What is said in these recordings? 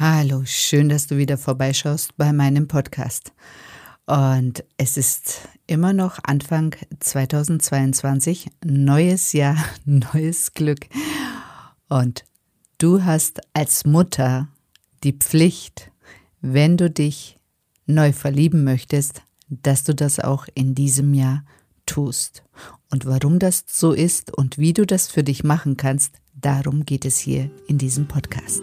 Hallo, schön, dass du wieder vorbeischaust bei meinem Podcast. Und es ist immer noch Anfang 2022, neues Jahr, neues Glück. Und du hast als Mutter die Pflicht, wenn du dich neu verlieben möchtest, dass du das auch in diesem Jahr tust. Und warum das so ist und wie du das für dich machen kannst, darum geht es hier in diesem Podcast.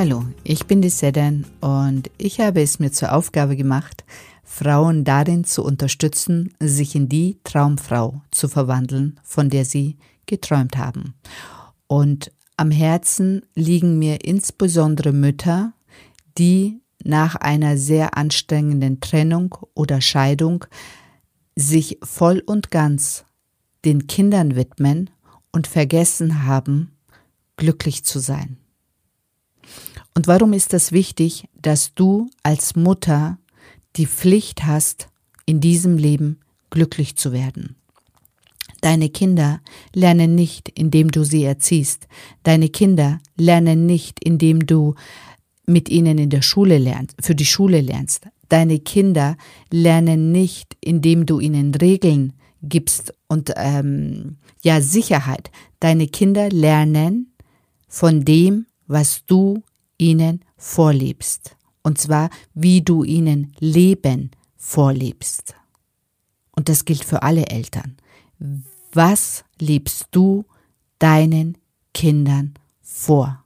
Hallo, ich bin die Sedan und ich habe es mir zur Aufgabe gemacht, Frauen darin zu unterstützen, sich in die Traumfrau zu verwandeln, von der sie geträumt haben. Und am Herzen liegen mir insbesondere Mütter, die nach einer sehr anstrengenden Trennung oder Scheidung sich voll und ganz den Kindern widmen und vergessen haben, glücklich zu sein. Und warum ist das wichtig, dass du als Mutter die Pflicht hast, in diesem Leben glücklich zu werden? Deine Kinder lernen nicht, indem du sie erziehst. Deine Kinder lernen nicht, indem du mit ihnen in der Schule lernst, für die Schule lernst. Deine Kinder lernen nicht, indem du ihnen Regeln gibst und ähm, ja Sicherheit. Deine Kinder lernen von dem, was du ihnen vorlebst. Und zwar, wie du ihnen Leben vorlebst. Und das gilt für alle Eltern. Was lebst du deinen Kindern vor?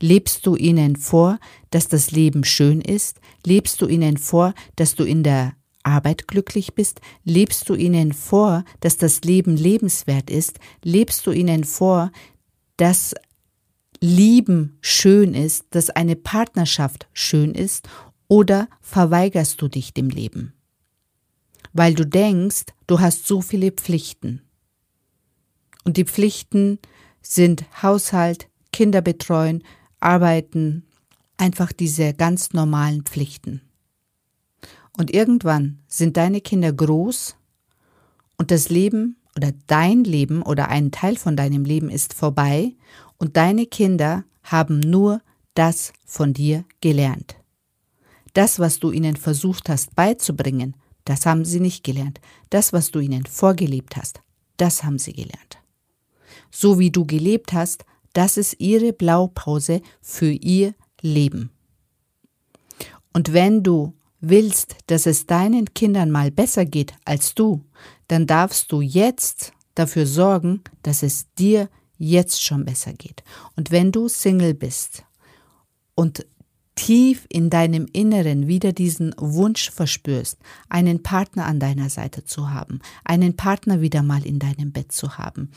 Lebst du ihnen vor, dass das Leben schön ist? Lebst du ihnen vor, dass du in der Arbeit glücklich bist? Lebst du ihnen vor, dass das Leben lebenswert ist? Lebst du ihnen vor, dass Lieben schön ist, dass eine Partnerschaft schön ist, oder verweigerst du dich dem Leben? Weil du denkst, du hast so viele Pflichten. Und die Pflichten sind Haushalt, Kinder betreuen, arbeiten, einfach diese ganz normalen Pflichten. Und irgendwann sind deine Kinder groß und das Leben oder dein Leben oder ein Teil von deinem Leben ist vorbei und deine Kinder haben nur das von dir gelernt. Das, was du ihnen versucht hast beizubringen, das haben sie nicht gelernt. Das, was du ihnen vorgelebt hast, das haben sie gelernt. So wie du gelebt hast, das ist ihre Blaupause für ihr Leben. Und wenn du willst, dass es deinen Kindern mal besser geht als du, dann darfst du jetzt dafür sorgen, dass es dir jetzt schon besser geht. Und wenn du Single bist und tief in deinem Inneren wieder diesen Wunsch verspürst, einen Partner an deiner Seite zu haben, einen Partner wieder mal in deinem Bett zu haben,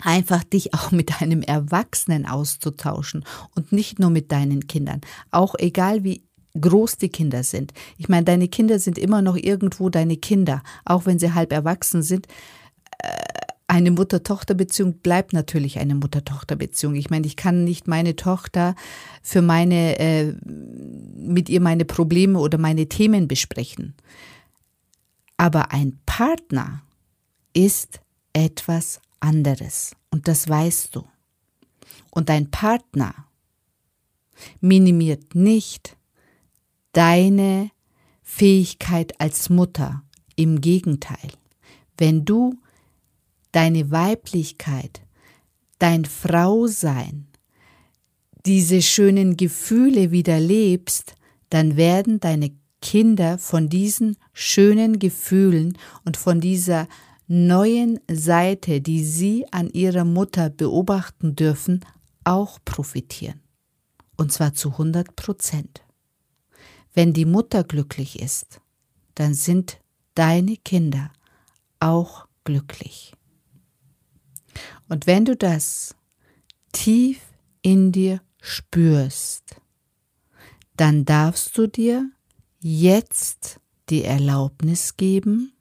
einfach dich auch mit einem Erwachsenen auszutauschen und nicht nur mit deinen Kindern, auch egal wie groß die Kinder sind. Ich meine, deine Kinder sind immer noch irgendwo deine Kinder, auch wenn sie halb erwachsen sind. Eine Mutter-Tochter-Beziehung bleibt natürlich eine Mutter-Tochter-Beziehung. Ich meine, ich kann nicht meine Tochter für meine, äh, mit ihr meine Probleme oder meine Themen besprechen. Aber ein Partner ist etwas anderes und das weißt du. Und dein Partner minimiert nicht deine Fähigkeit als Mutter. Im Gegenteil, wenn du deine Weiblichkeit, dein Frausein, diese schönen Gefühle wieder lebst, dann werden deine Kinder von diesen schönen Gefühlen und von dieser neuen Seite, die sie an ihrer Mutter beobachten dürfen, auch profitieren. Und zwar zu 100 Prozent. Wenn die Mutter glücklich ist, dann sind deine Kinder auch glücklich. Und wenn du das tief in dir spürst, dann darfst du dir jetzt die Erlaubnis geben,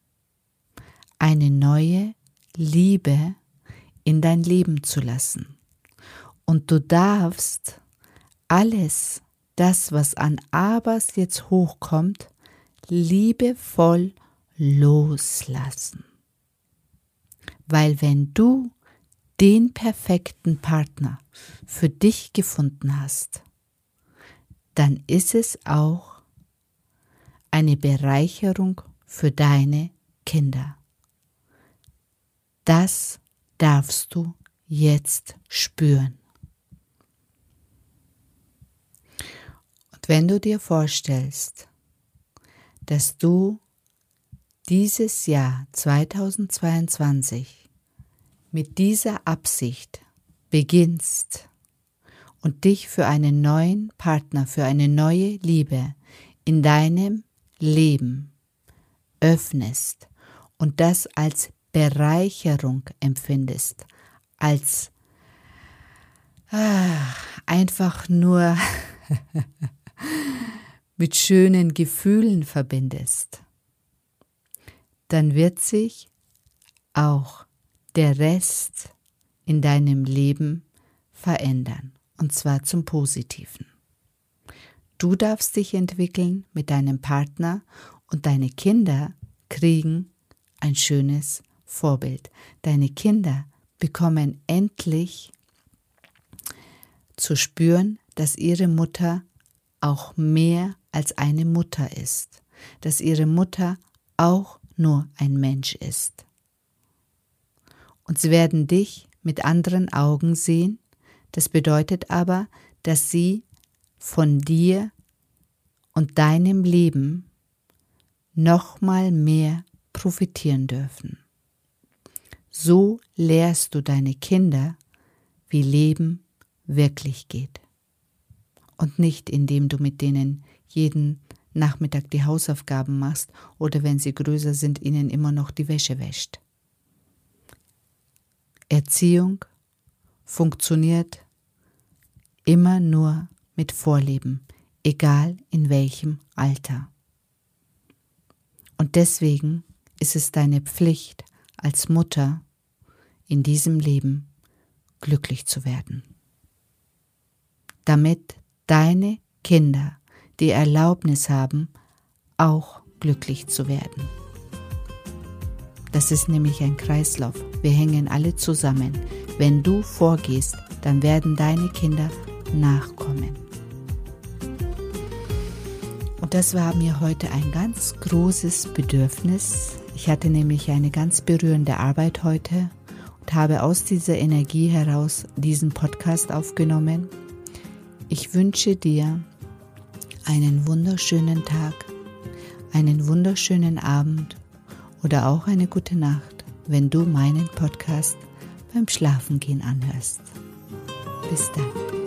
eine neue Liebe in dein Leben zu lassen. Und du darfst alles, das, was an Abers jetzt hochkommt, liebevoll loslassen. Weil wenn du den perfekten Partner für dich gefunden hast, dann ist es auch eine Bereicherung für deine Kinder. Das darfst du jetzt spüren. Und wenn du dir vorstellst, dass du dieses Jahr 2022 mit dieser Absicht beginnst und dich für einen neuen Partner, für eine neue Liebe in deinem Leben öffnest und das als Bereicherung empfindest, als ah, einfach nur mit schönen Gefühlen verbindest, dann wird sich auch der Rest in deinem Leben verändern, und zwar zum Positiven. Du darfst dich entwickeln mit deinem Partner und deine Kinder kriegen ein schönes Vorbild. Deine Kinder bekommen endlich zu spüren, dass ihre Mutter auch mehr als eine Mutter ist, dass ihre Mutter auch nur ein Mensch ist und sie werden dich mit anderen Augen sehen. Das bedeutet aber, dass sie von dir und deinem Leben nochmal mehr profitieren dürfen. So lehrst du deine Kinder, wie Leben wirklich geht. Und nicht indem du mit denen jeden Nachmittag die Hausaufgaben machst oder wenn sie größer sind, ihnen immer noch die Wäsche wäscht. Erziehung funktioniert immer nur mit Vorleben, egal in welchem Alter. Und deswegen ist es deine Pflicht als Mutter in diesem Leben glücklich zu werden, damit deine Kinder die Erlaubnis haben, auch glücklich zu werden. Das ist nämlich ein Kreislauf. Wir hängen alle zusammen. Wenn du vorgehst, dann werden deine Kinder nachkommen. Und das war mir heute ein ganz großes Bedürfnis. Ich hatte nämlich eine ganz berührende Arbeit heute und habe aus dieser Energie heraus diesen Podcast aufgenommen. Ich wünsche dir einen wunderschönen Tag, einen wunderschönen Abend oder auch eine gute Nacht, wenn du meinen Podcast beim Schlafengehen anhörst. Bis dann.